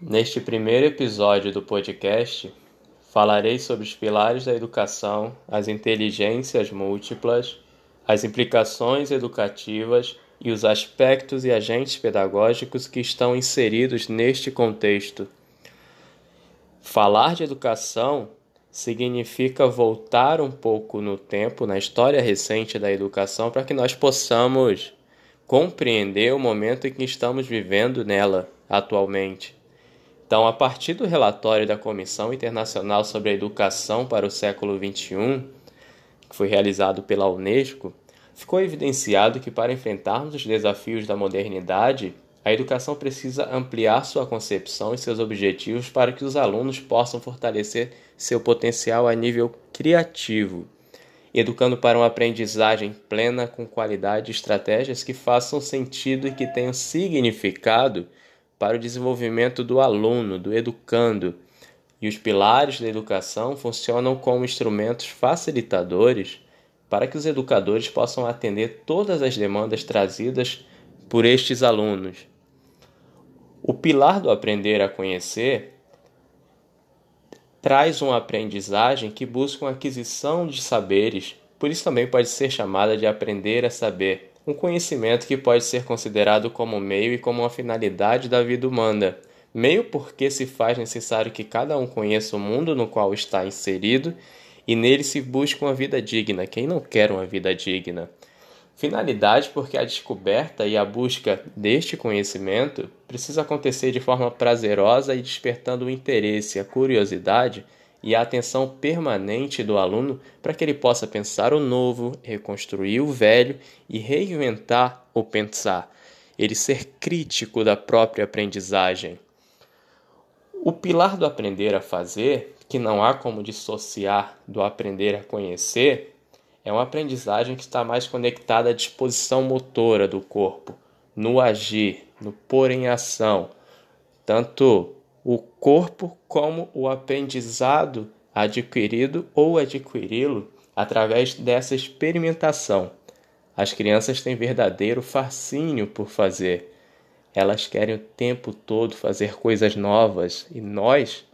Neste primeiro episódio do podcast, falarei sobre os pilares da educação, as inteligências múltiplas, as implicações educativas e os aspectos e agentes pedagógicos que estão inseridos neste contexto. Falar de educação significa voltar um pouco no tempo, na história recente da educação, para que nós possamos compreender o momento em que estamos vivendo nela atualmente. Então, a partir do relatório da Comissão Internacional sobre a Educação para o século XXI, que foi realizado pela Unesco, ficou evidenciado que para enfrentarmos os desafios da modernidade, a educação precisa ampliar sua concepção e seus objetivos para que os alunos possam fortalecer seu potencial a nível criativo, educando para uma aprendizagem plena com qualidade e estratégias que façam sentido e que tenham significado para o desenvolvimento do aluno, do educando. E os pilares da educação funcionam como instrumentos facilitadores para que os educadores possam atender todas as demandas trazidas por estes alunos. O pilar do aprender a conhecer traz uma aprendizagem que busca uma aquisição de saberes, por isso também pode ser chamada de aprender a saber um conhecimento que pode ser considerado como meio e como uma finalidade da vida humana. Meio porque se faz necessário que cada um conheça o mundo no qual está inserido e nele se busque uma vida digna. Quem não quer uma vida digna? Finalidade porque a descoberta e a busca deste conhecimento precisa acontecer de forma prazerosa e despertando o interesse, a curiosidade e a atenção permanente do aluno para que ele possa pensar o novo, reconstruir o velho e reinventar o pensar, ele ser crítico da própria aprendizagem. O pilar do aprender a fazer, que não há como dissociar do aprender a conhecer, é uma aprendizagem que está mais conectada à disposição motora do corpo, no agir, no pôr em ação, tanto o corpo como o aprendizado adquirido ou adquiri-lo através dessa experimentação. As crianças têm verdadeiro fascínio por fazer. Elas querem o tempo todo fazer coisas novas e nós,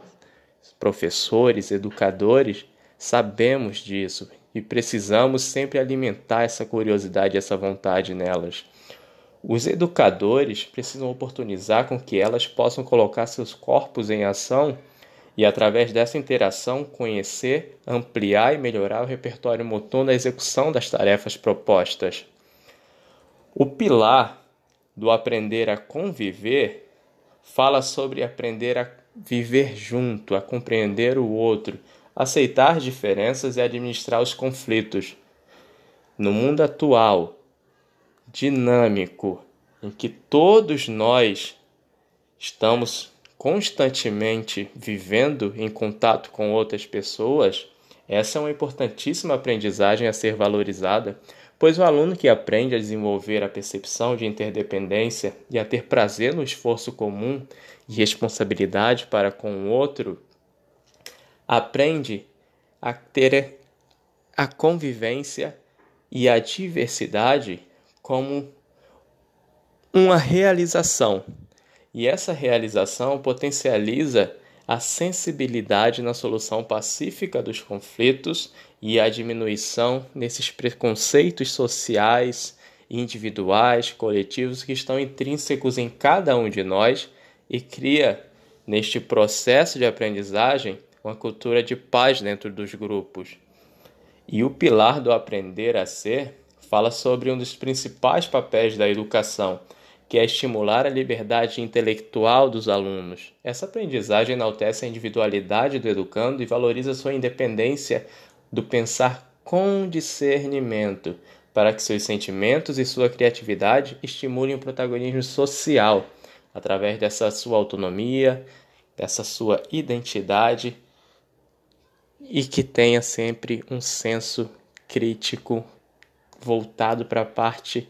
professores, educadores, sabemos disso e precisamos sempre alimentar essa curiosidade, essa vontade nelas. Os educadores precisam oportunizar com que elas possam colocar seus corpos em ação e, através dessa interação, conhecer, ampliar e melhorar o repertório motor na execução das tarefas propostas. O pilar do aprender a conviver fala sobre aprender a viver junto, a compreender o outro, aceitar diferenças e administrar os conflitos. No mundo atual, dinâmico em que todos nós estamos constantemente vivendo em contato com outras pessoas, essa é uma importantíssima aprendizagem a ser valorizada, pois o aluno que aprende a desenvolver a percepção de interdependência e a ter prazer no esforço comum e responsabilidade para com o outro, aprende a ter a convivência e a diversidade como uma realização. E essa realização potencializa a sensibilidade na solução pacífica dos conflitos e a diminuição nesses preconceitos sociais, individuais, coletivos que estão intrínsecos em cada um de nós e cria, neste processo de aprendizagem, uma cultura de paz dentro dos grupos. E o pilar do aprender a ser fala sobre um dos principais papéis da educação, que é estimular a liberdade intelectual dos alunos. Essa aprendizagem enaltece a individualidade do educando e valoriza sua independência do pensar com discernimento, para que seus sentimentos e sua criatividade estimulem o protagonismo social através dessa sua autonomia, dessa sua identidade e que tenha sempre um senso crítico voltado para a parte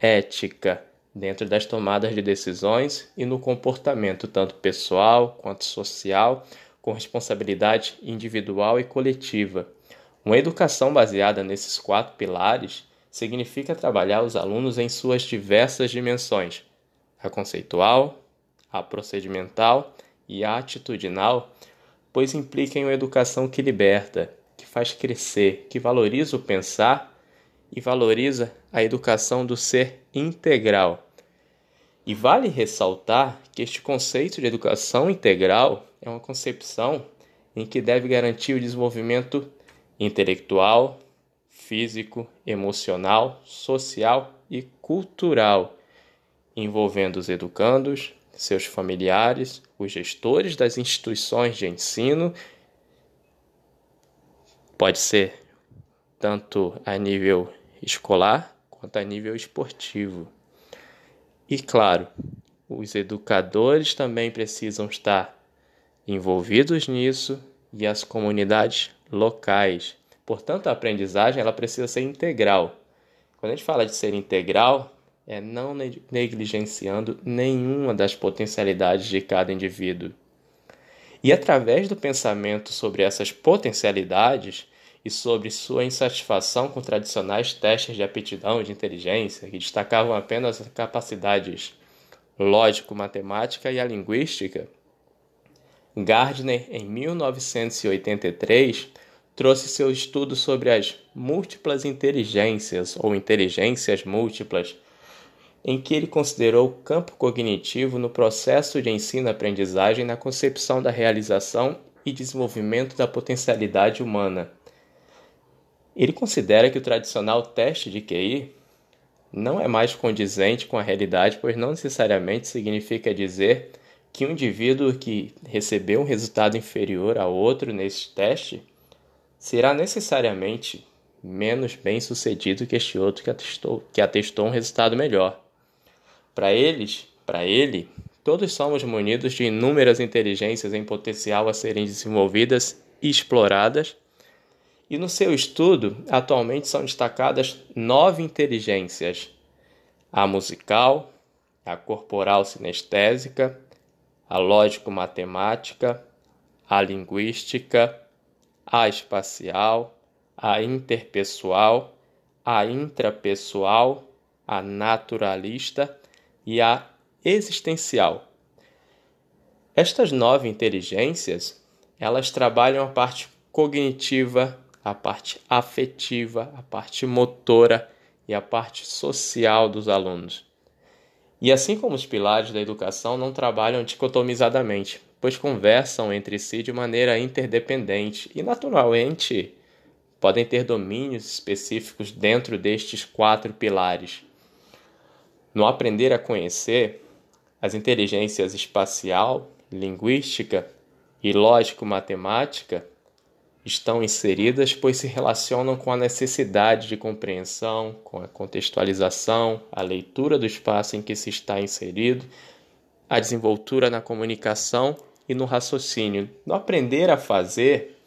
ética dentro das tomadas de decisões e no comportamento tanto pessoal quanto social, com responsabilidade individual e coletiva. Uma educação baseada nesses quatro pilares significa trabalhar os alunos em suas diversas dimensões: a conceitual, a procedimental e atitudinal, pois implica em uma educação que liberta, que faz crescer, que valoriza o pensar e valoriza a educação do ser integral. E vale ressaltar que este conceito de educação integral é uma concepção em que deve garantir o desenvolvimento intelectual, físico, emocional, social e cultural, envolvendo os educandos, seus familiares, os gestores das instituições de ensino. Pode ser tanto a nível escolar quanto a nível esportivo. E claro, os educadores também precisam estar envolvidos nisso e as comunidades locais. Portanto, a aprendizagem ela precisa ser integral. Quando a gente fala de ser integral, é não negligenciando nenhuma das potencialidades de cada indivíduo. E através do pensamento sobre essas potencialidades e sobre sua insatisfação com tradicionais testes de aptidão e de inteligência, que destacavam apenas as capacidades lógico-matemática e a linguística, Gardner, em 1983, trouxe seu estudo sobre as múltiplas inteligências ou inteligências múltiplas, em que ele considerou o campo cognitivo no processo de ensino-aprendizagem na concepção da realização e desenvolvimento da potencialidade humana. Ele considera que o tradicional teste de QI não é mais condizente com a realidade, pois não necessariamente significa dizer que um indivíduo que recebeu um resultado inferior a outro nesse teste será necessariamente menos bem sucedido que este outro que atestou, que atestou um resultado melhor. Para eles, para ele, todos somos munidos de inúmeras inteligências em potencial a serem desenvolvidas e exploradas. E no seu estudo, atualmente são destacadas nove inteligências: a musical, a corporal sinestésica, a lógico-matemática, a linguística, a espacial, a interpessoal, a intrapessoal, a naturalista e a existencial. Estas nove inteligências, elas trabalham a parte cognitiva, a parte afetiva, a parte motora e a parte social dos alunos. E assim como os pilares da educação não trabalham dicotomizadamente, pois conversam entre si de maneira interdependente e, naturalmente, podem ter domínios específicos dentro destes quatro pilares. No aprender a conhecer, as inteligências espacial, linguística e lógico-matemática estão inseridas, pois se relacionam com a necessidade de compreensão, com a contextualização, a leitura do espaço em que se está inserido, a desenvoltura na comunicação e no raciocínio. No aprender a fazer,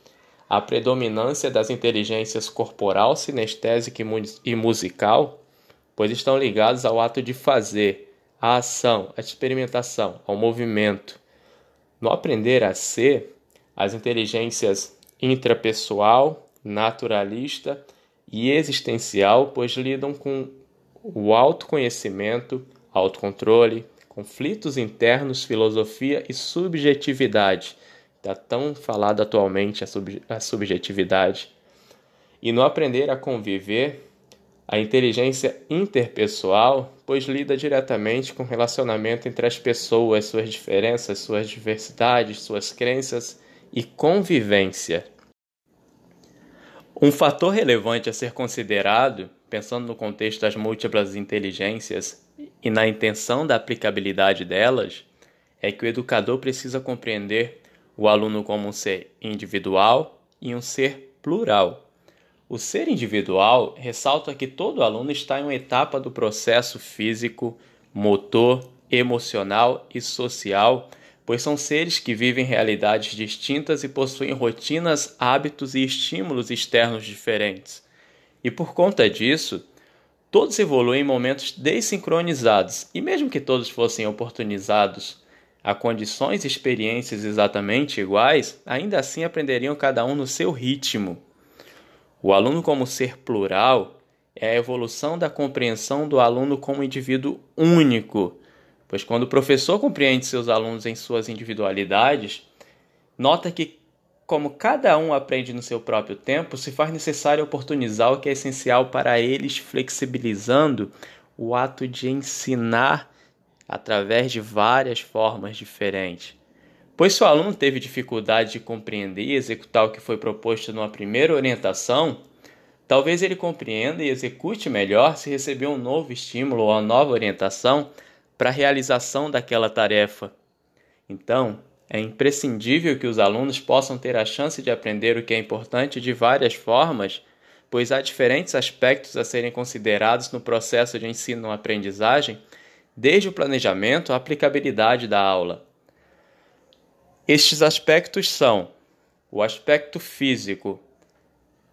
a predominância das inteligências corporal, sinestésica e musical, pois estão ligados ao ato de fazer, à ação, à experimentação, ao movimento. No aprender a ser, as inteligências intrapessoal, naturalista e existencial, pois lidam com o autoconhecimento, autocontrole, conflitos internos, filosofia e subjetividade. Está tão falado atualmente a, a subjetividade. E no aprender a conviver, a inteligência interpessoal, pois lida diretamente com o relacionamento entre as pessoas, suas diferenças, suas diversidades, suas crenças e convivência. Um fator relevante a ser considerado, pensando no contexto das múltiplas inteligências e na intenção da aplicabilidade delas, é que o educador precisa compreender o aluno como um ser individual e um ser plural. O ser individual ressalta que todo aluno está em uma etapa do processo físico, motor, emocional e social pois são seres que vivem realidades distintas e possuem rotinas, hábitos e estímulos externos diferentes. E por conta disso, todos evoluem em momentos desincronizados, e mesmo que todos fossem oportunizados a condições e experiências exatamente iguais, ainda assim aprenderiam cada um no seu ritmo. O aluno, como ser plural, é a evolução da compreensão do aluno como indivíduo único pois quando o professor compreende seus alunos em suas individualidades, nota que, como cada um aprende no seu próprio tempo, se faz necessário oportunizar o que é essencial para eles, flexibilizando o ato de ensinar através de várias formas diferentes. Pois se o aluno teve dificuldade de compreender e executar o que foi proposto numa primeira orientação, talvez ele compreenda e execute melhor se receber um novo estímulo ou uma nova orientação para a realização daquela tarefa. Então, é imprescindível que os alunos possam ter a chance de aprender o que é importante de várias formas, pois há diferentes aspectos a serem considerados no processo de ensino-aprendizagem, desde o planejamento à aplicabilidade da aula. Estes aspectos são o aspecto físico.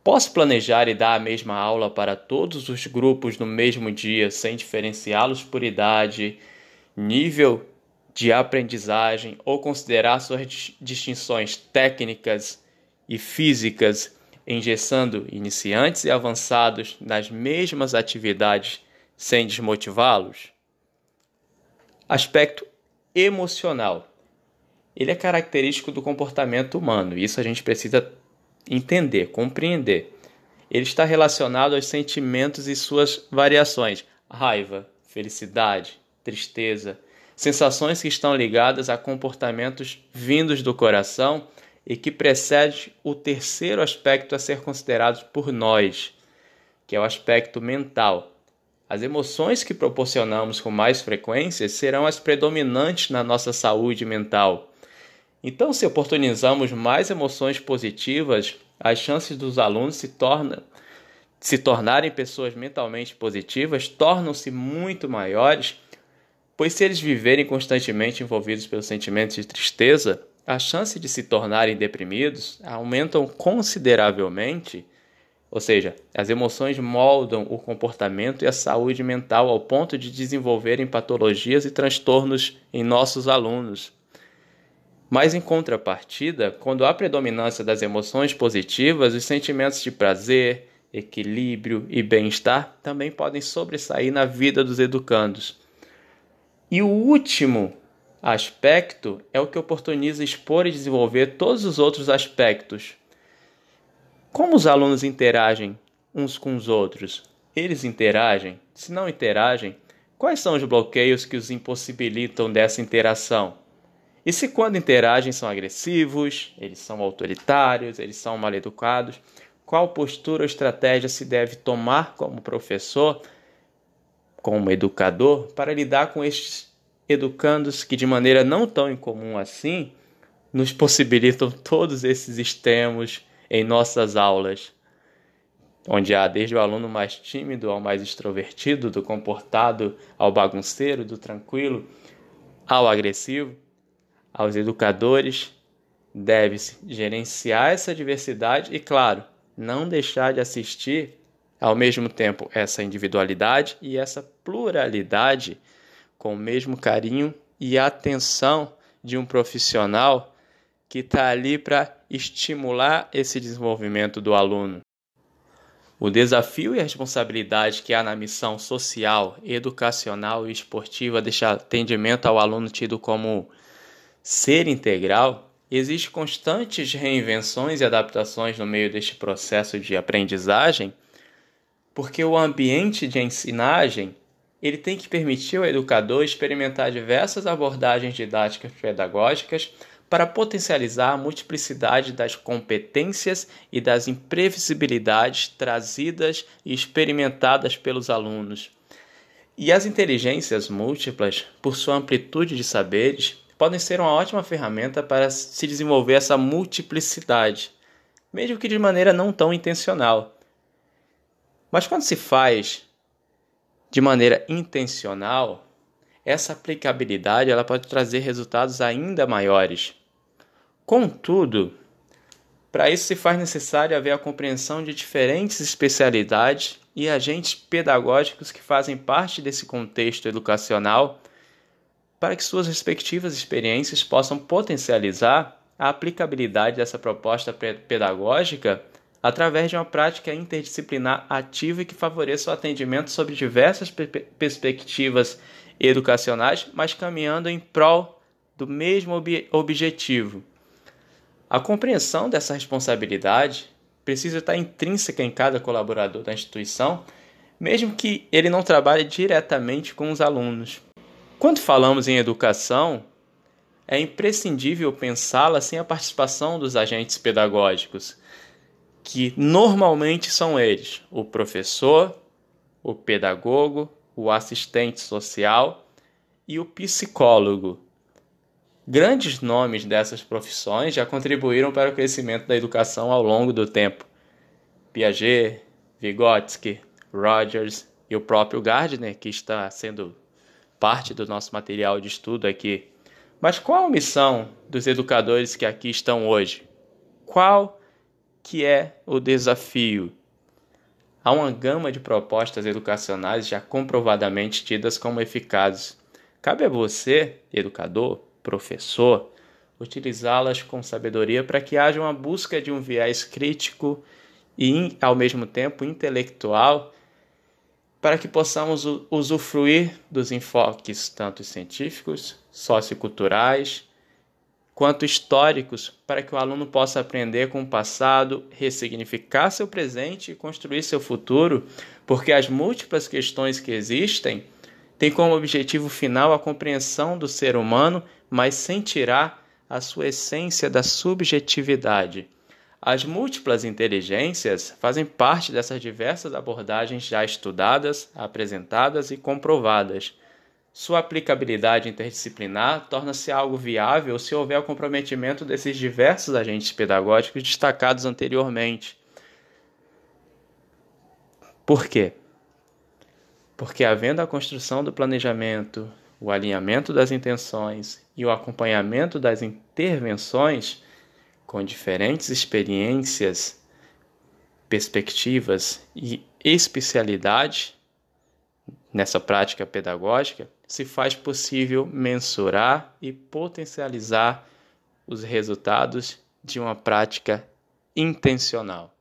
Posso planejar e dar a mesma aula para todos os grupos no mesmo dia, sem diferenciá-los por idade, nível de aprendizagem ou considerar suas distinções técnicas e físicas, engessando iniciantes e avançados nas mesmas atividades sem desmotivá-los? Aspecto emocional ele é característico do comportamento humano. Isso a gente precisa entender, compreender. Ele está relacionado aos sentimentos e suas variações: raiva, felicidade, tristeza, sensações que estão ligadas a comportamentos vindos do coração e que precede o terceiro aspecto a ser considerado por nós, que é o aspecto mental. As emoções que proporcionamos com mais frequência serão as predominantes na nossa saúde mental. Então, se oportunizamos mais emoções positivas, as chances dos alunos se, torna, se tornarem pessoas mentalmente positivas tornam-se muito maiores, pois se eles viverem constantemente envolvidos pelos sentimentos de tristeza, a chance de se tornarem deprimidos aumentam consideravelmente. Ou seja, as emoções moldam o comportamento e a saúde mental ao ponto de desenvolverem patologias e transtornos em nossos alunos. Mas em contrapartida, quando há predominância das emoções positivas, os sentimentos de prazer, equilíbrio e bem-estar também podem sobressair na vida dos educandos. E o último aspecto é o que oportuniza expor e desenvolver todos os outros aspectos. Como os alunos interagem uns com os outros? Eles interagem? Se não interagem, quais são os bloqueios que os impossibilitam dessa interação? E se quando interagem são agressivos, eles são autoritários, eles são mal educados, qual postura ou estratégia se deve tomar como professor, como educador, para lidar com estes educandos que, de maneira não tão incomum assim, nos possibilitam todos esses extremos em nossas aulas, onde há desde o aluno mais tímido ao mais extrovertido, do comportado ao bagunceiro, do tranquilo ao agressivo aos educadores, deve-se gerenciar essa diversidade e, claro, não deixar de assistir ao mesmo tempo essa individualidade e essa pluralidade com o mesmo carinho e atenção de um profissional que está ali para estimular esse desenvolvimento do aluno. O desafio e a responsabilidade que há na missão social, educacional e esportiva deixar atendimento ao aluno tido como ser integral, existe constantes reinvenções e adaptações no meio deste processo de aprendizagem, porque o ambiente de ensinagem ele tem que permitir ao educador experimentar diversas abordagens didáticas pedagógicas para potencializar a multiplicidade das competências e das imprevisibilidades trazidas e experimentadas pelos alunos. E as inteligências múltiplas, por sua amplitude de saberes, podem ser uma ótima ferramenta para se desenvolver essa multiplicidade, mesmo que de maneira não tão intencional. Mas quando se faz de maneira intencional, essa aplicabilidade ela pode trazer resultados ainda maiores. Contudo, para isso se faz necessário haver a compreensão de diferentes especialidades e agentes pedagógicos que fazem parte desse contexto educacional para que suas respectivas experiências possam potencializar a aplicabilidade dessa proposta pedagógica através de uma prática interdisciplinar ativa e que favoreça o atendimento sobre diversas perspectivas educacionais, mas caminhando em prol do mesmo ob objetivo. A compreensão dessa responsabilidade precisa estar intrínseca em cada colaborador da instituição, mesmo que ele não trabalhe diretamente com os alunos. Quando falamos em educação, é imprescindível pensá-la sem a participação dos agentes pedagógicos, que normalmente são eles: o professor, o pedagogo, o assistente social e o psicólogo. Grandes nomes dessas profissões já contribuíram para o crescimento da educação ao longo do tempo. Piaget, Vygotsky, Rogers e o próprio Gardner, que está sendo parte do nosso material de estudo aqui. Mas qual a missão dos educadores que aqui estão hoje? Qual que é o desafio? Há uma gama de propostas educacionais já comprovadamente tidas como eficazes. Cabe a você, educador, professor, utilizá-las com sabedoria para que haja uma busca de um viés crítico e, ao mesmo tempo, intelectual para que possamos usufruir dos enfoques tanto científicos, socioculturais, quanto históricos, para que o aluno possa aprender com o passado, ressignificar seu presente e construir seu futuro, porque as múltiplas questões que existem têm como objetivo final a compreensão do ser humano, mas sem tirar a sua essência da subjetividade. As múltiplas inteligências fazem parte dessas diversas abordagens já estudadas, apresentadas e comprovadas. Sua aplicabilidade interdisciplinar torna-se algo viável se houver o comprometimento desses diversos agentes pedagógicos destacados anteriormente. Por quê? Porque, havendo a construção do planejamento, o alinhamento das intenções e o acompanhamento das intervenções, com diferentes experiências, perspectivas e especialidade nessa prática pedagógica, se faz possível mensurar e potencializar os resultados de uma prática intencional.